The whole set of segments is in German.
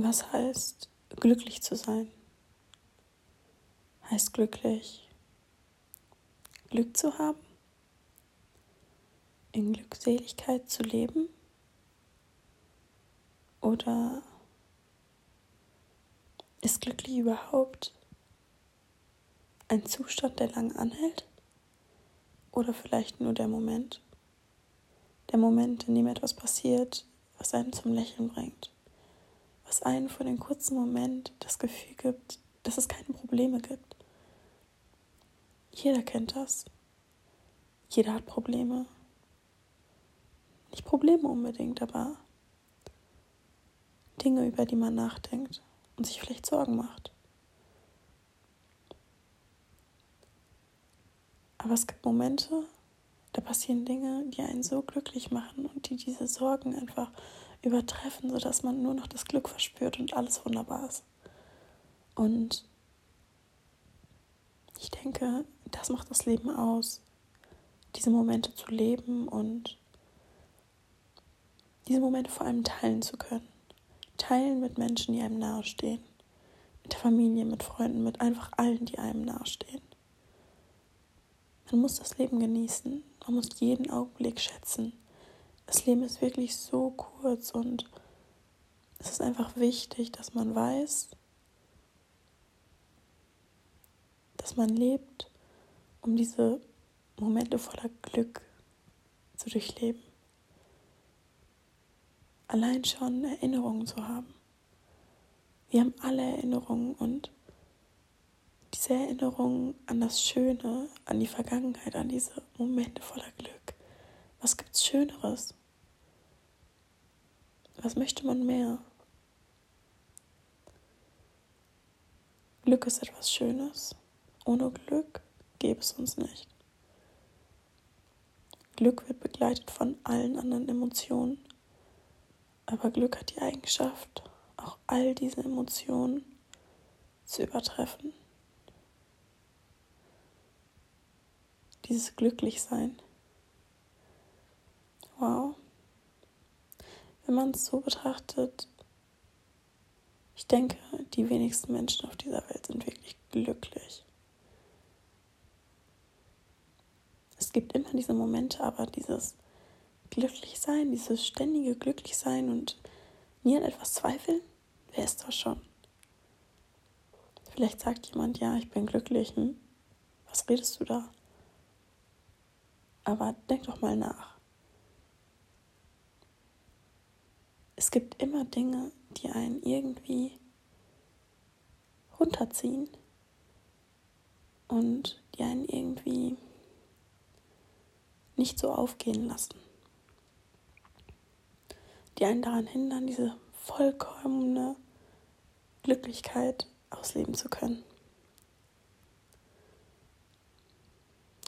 Was heißt glücklich zu sein? Heißt glücklich Glück zu haben? In Glückseligkeit zu leben? Oder ist glücklich überhaupt ein Zustand, der lang anhält? Oder vielleicht nur der Moment? Der Moment, in dem etwas passiert, was einen zum Lächeln bringt was einen für den kurzen Moment das Gefühl gibt, dass es keine Probleme gibt. Jeder kennt das. Jeder hat Probleme. Nicht Probleme unbedingt, aber Dinge, über die man nachdenkt und sich vielleicht Sorgen macht. Aber es gibt Momente, da passieren Dinge, die einen so glücklich machen und die diese Sorgen einfach übertreffen, sodass man nur noch das Glück verspürt und alles wunderbar ist. Und ich denke, das macht das Leben aus, diese Momente zu leben und diese Momente vor allem teilen zu können. Teilen mit Menschen, die einem nahestehen. Mit der Familie, mit Freunden, mit einfach allen, die einem nahestehen. Man muss das Leben genießen. Man muss jeden Augenblick schätzen das Leben ist wirklich so kurz und es ist einfach wichtig, dass man weiß, dass man lebt, um diese Momente voller Glück zu durchleben. Allein schon Erinnerungen zu haben. Wir haben alle Erinnerungen und diese Erinnerungen an das Schöne, an die Vergangenheit, an diese Momente voller Glück. Was gibt's Schöneres? Was möchte man mehr? Glück ist etwas Schönes. Ohne Glück gäbe es uns nicht. Glück wird begleitet von allen anderen Emotionen. Aber Glück hat die Eigenschaft, auch all diese Emotionen zu übertreffen. Dieses Glücklichsein. Wow wenn man es so betrachtet, ich denke, die wenigsten Menschen auf dieser Welt sind wirklich glücklich. Es gibt immer diese Momente, aber dieses Glücklichsein, dieses ständige Glücklichsein und nie an etwas zweifeln, wer ist das schon? Vielleicht sagt jemand, ja, ich bin glücklich. Hm? Was redest du da? Aber denk doch mal nach. Es gibt immer Dinge, die einen irgendwie runterziehen und die einen irgendwie nicht so aufgehen lassen. Die einen daran hindern, diese vollkommene Glücklichkeit ausleben zu können.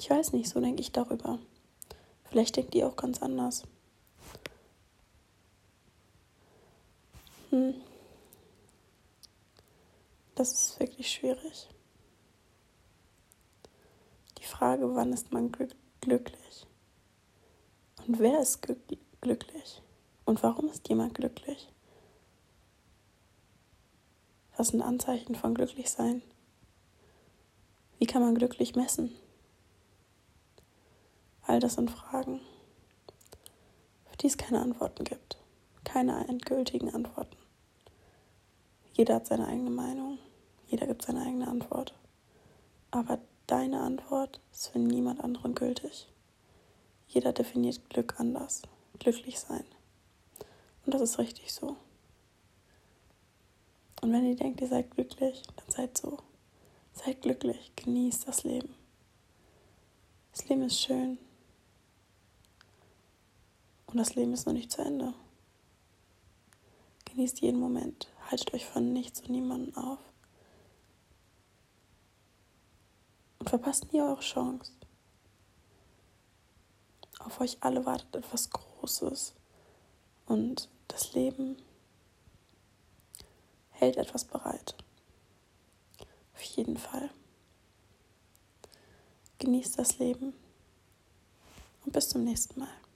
Ich weiß nicht, so denke ich darüber. Vielleicht denkt ihr auch ganz anders. Hm. Das ist wirklich schwierig. Die Frage, wann ist man glücklich? Und wer ist glücklich? Und warum ist jemand glücklich? Was sind Anzeichen von Glücklichsein? Wie kann man glücklich messen? All das sind Fragen, für die es keine Antworten gibt. Keine endgültigen Antworten. Jeder hat seine eigene Meinung, jeder gibt seine eigene Antwort. Aber deine Antwort ist für niemand anderen gültig. Jeder definiert Glück anders, glücklich sein. Und das ist richtig so. Und wenn ihr denkt, ihr seid glücklich, dann seid so. Seid glücklich, genießt das Leben. Das Leben ist schön. Und das Leben ist noch nicht zu Ende. Genießt jeden Moment. Haltet euch von nichts und niemandem auf. Und verpasst nie eure Chance. Auf euch alle wartet etwas Großes. Und das Leben hält etwas bereit. Auf jeden Fall. Genießt das Leben und bis zum nächsten Mal.